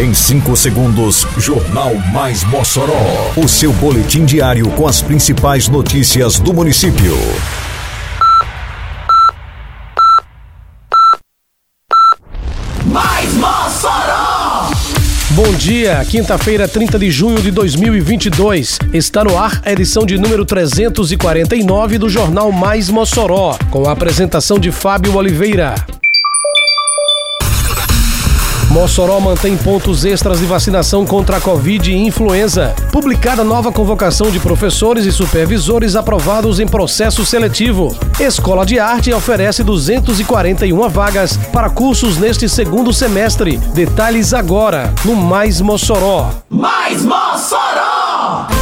Em 5 segundos, Jornal Mais Mossoró. O seu boletim diário com as principais notícias do município. Mais Mossoró! Bom dia, quinta-feira, 30 de junho de 2022. Está no ar a edição de número 349 do Jornal Mais Mossoró, com a apresentação de Fábio Oliveira. Mossoró mantém pontos extras de vacinação contra a Covid e influenza. Publicada nova convocação de professores e supervisores aprovados em processo seletivo. Escola de Arte oferece 241 vagas para cursos neste segundo semestre. Detalhes agora no Mais Mossoró. Mais Mossoró!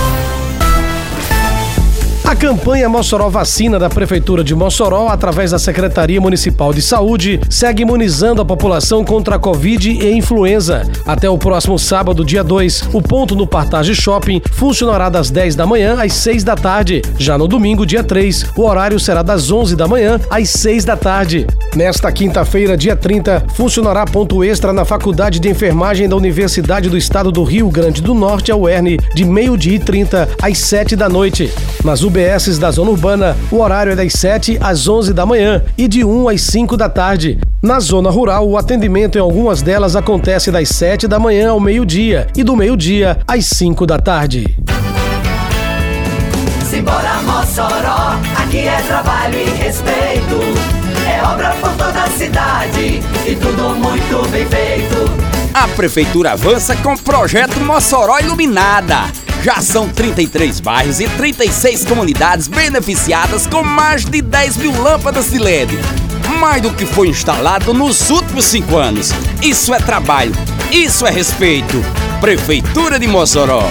Campanha Mossoró Vacina da Prefeitura de Mossoró, através da Secretaria Municipal de Saúde, segue imunizando a população contra a Covid e influenza. Até o próximo sábado, dia 2, o ponto no Partage Shopping funcionará das 10 da manhã às 6 da tarde. Já no domingo, dia 3, o horário será das 11 da manhã às 6 da tarde. Nesta quinta-feira, dia 30, funcionará ponto extra na Faculdade de Enfermagem da Universidade do Estado do Rio Grande do Norte, a UERN, de meio-dia e 30 às 7 da noite. Nas UB UBSs da zona urbana, o horário é das 7 às 11 da manhã e de 1 às 5 da tarde. Na zona rural, o atendimento em algumas delas acontece das 7 da manhã ao meio-dia e do meio-dia às 5 da tarde. Simbora Mossoró, aqui é trabalho e respeito. É obra por toda a cidade e tudo muito bem feito. A prefeitura avança com o projeto Mossoró Iluminada já são 33 bairros e 36 comunidades beneficiadas com mais de 10 mil lâmpadas de LED. Mais do que foi instalado nos últimos cinco anos. Isso é trabalho, isso é respeito. Prefeitura de Mossoró.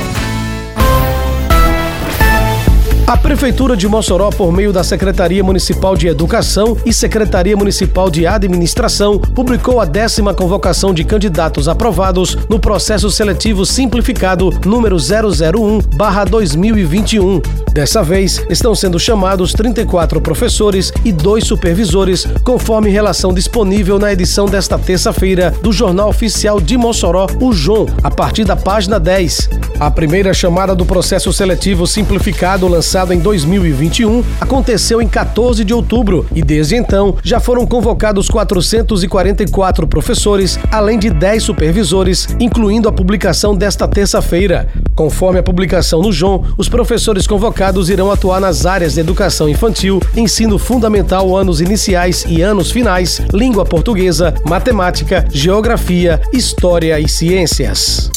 A Prefeitura de Mossoró, por meio da Secretaria Municipal de Educação e Secretaria Municipal de Administração, publicou a décima convocação de candidatos aprovados no processo seletivo simplificado número 001-2021. Dessa vez, estão sendo chamados 34 professores e dois supervisores, conforme relação disponível na edição desta terça-feira do Jornal Oficial de Mossoró, o JON, a partir da página 10. A primeira chamada do processo seletivo simplificado lançado lançado em 2021, aconteceu em 14 de outubro e desde então já foram convocados 444 professores, além de 10 supervisores, incluindo a publicação desta terça-feira. Conforme a publicação no JON, os professores convocados irão atuar nas áreas de educação infantil, ensino fundamental anos iniciais e anos finais, língua portuguesa, matemática, geografia, história e ciências.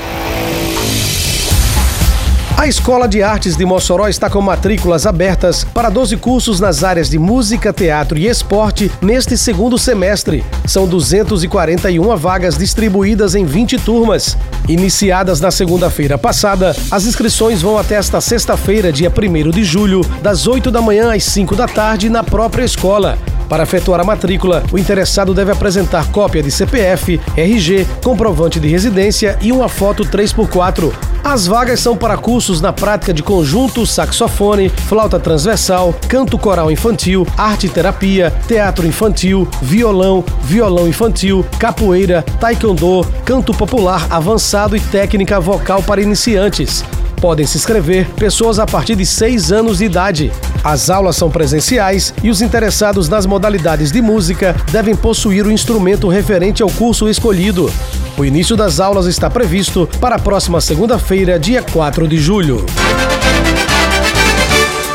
A Escola de Artes de Mossoró está com matrículas abertas para 12 cursos nas áreas de música, teatro e esporte neste segundo semestre. São 241 vagas distribuídas em 20 turmas. Iniciadas na segunda-feira passada, as inscrições vão até esta sexta-feira, dia 1 de julho, das 8 da manhã às 5 da tarde, na própria escola. Para efetuar a matrícula, o interessado deve apresentar cópia de CPF, RG, comprovante de residência e uma foto 3x4. As vagas são para cursos na prática de conjunto, saxofone, flauta transversal, canto coral infantil, arte terapia, teatro infantil, violão, violão infantil, capoeira, taekwondo, canto popular avançado e técnica vocal para iniciantes. Podem se inscrever pessoas a partir de 6 anos de idade. As aulas são presenciais e os interessados nas modalidades de música devem possuir o instrumento referente ao curso escolhido. O início das aulas está previsto para a próxima segunda-feira, dia 4 de julho.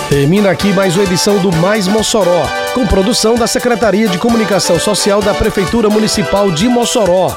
Termina aqui mais uma edição do Mais Mossoró, com produção da Secretaria de Comunicação Social da Prefeitura Municipal de Mossoró.